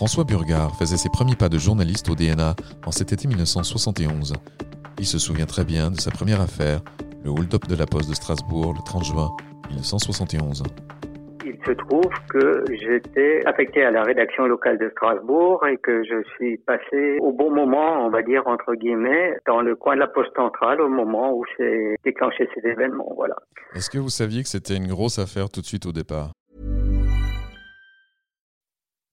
François Burgard faisait ses premiers pas de journaliste au DNA en cet été 1971. Il se souvient très bien de sa première affaire, le hold-up de la Poste de Strasbourg le 30 juin 1971. Il se trouve que j'étais affecté à la rédaction locale de Strasbourg et que je suis passé au bon moment, on va dire entre guillemets, dans le coin de la poste centrale au moment où s'est déclenché cet événement. Voilà. Est-ce que vous saviez que c'était une grosse affaire tout de suite au départ?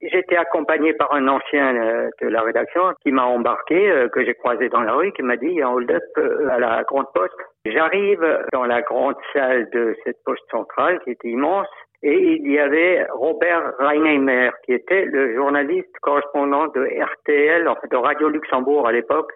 J'étais accompagné par un ancien euh, de la rédaction qui m'a embarqué, euh, que j'ai croisé dans la rue, qui m'a dit il y a un hold-up euh, à la grande poste. J'arrive dans la grande salle de cette poste centrale qui était immense et il y avait Robert Reinheimer qui était le journaliste correspondant de RTL, de Radio Luxembourg à l'époque,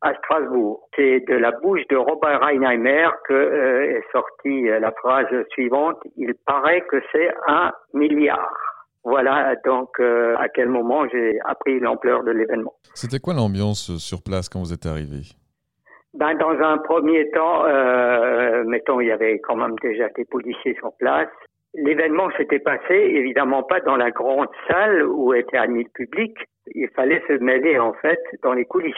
à Strasbourg. C'est de la bouche de Robert Reinheimer que est sortie la phrase suivante, il paraît que c'est un milliard. Voilà donc euh, à quel moment j'ai appris l'ampleur de l'événement. C'était quoi l'ambiance sur place quand vous êtes arrivé? Ben, Dans un premier temps, euh, mettons, il y avait quand même déjà des policiers sur place. L'événement s'était passé évidemment pas dans la grande salle où était admis le public. Il fallait se mêler en fait dans les coulisses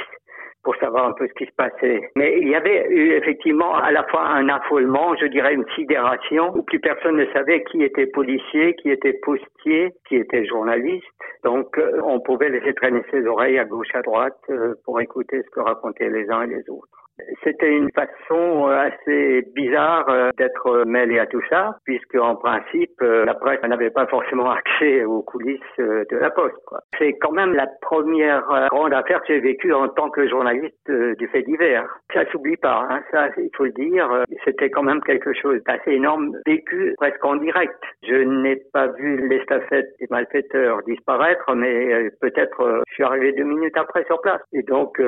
pour savoir un peu ce qui se passait. Mais il y avait eu effectivement à la fois un affolement, je dirais une sidération, où plus personne ne savait qui était policier, qui était postier, qui était journaliste. Donc euh, on pouvait laisser traîner ses oreilles à gauche, à droite euh, pour écouter ce que racontaient les uns et les autres. C'était une façon euh, assez bizarre euh, d'être mêlé à tout ça, puisque en principe, euh, la presse n'avait pas forcément accès aux coulisses de la Poste. C'est quand même la première grande affaire que j'ai vécue en tant que journaliste du fait divers. Ça s'oublie pas, hein, ça il faut le dire. C'était quand même quelque chose d'assez énorme, vécu presque en direct. Je n'ai pas vu l'estafette des malfaiteurs disparaître, mais peut-être je suis arrivé deux minutes après sur place. Et donc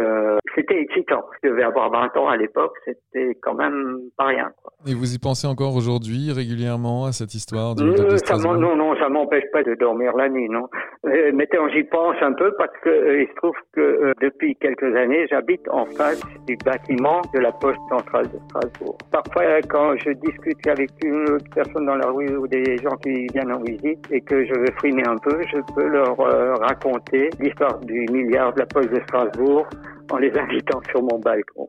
c'était excitant. Je devais avoir 20 ans à l'époque, c'était quand même pas rien. Quoi. Et vous y pensez encore aujourd'hui régulièrement à cette histoire du, euh, ça Non, non, ça m'empêche pas de dormir la nuit, non. Euh, mais j'y pense un peu parce que euh, il se trouve que euh, depuis quelques années, j'habite en face du bâtiment de la poste centrale de Strasbourg. Parfois, quand je discute avec une autre personne dans la rue ou des gens qui viennent en visite et que je veux frimer un peu, je peux leur raconter l'histoire du milliard de la poste de Strasbourg en les invitant sur mon balcon.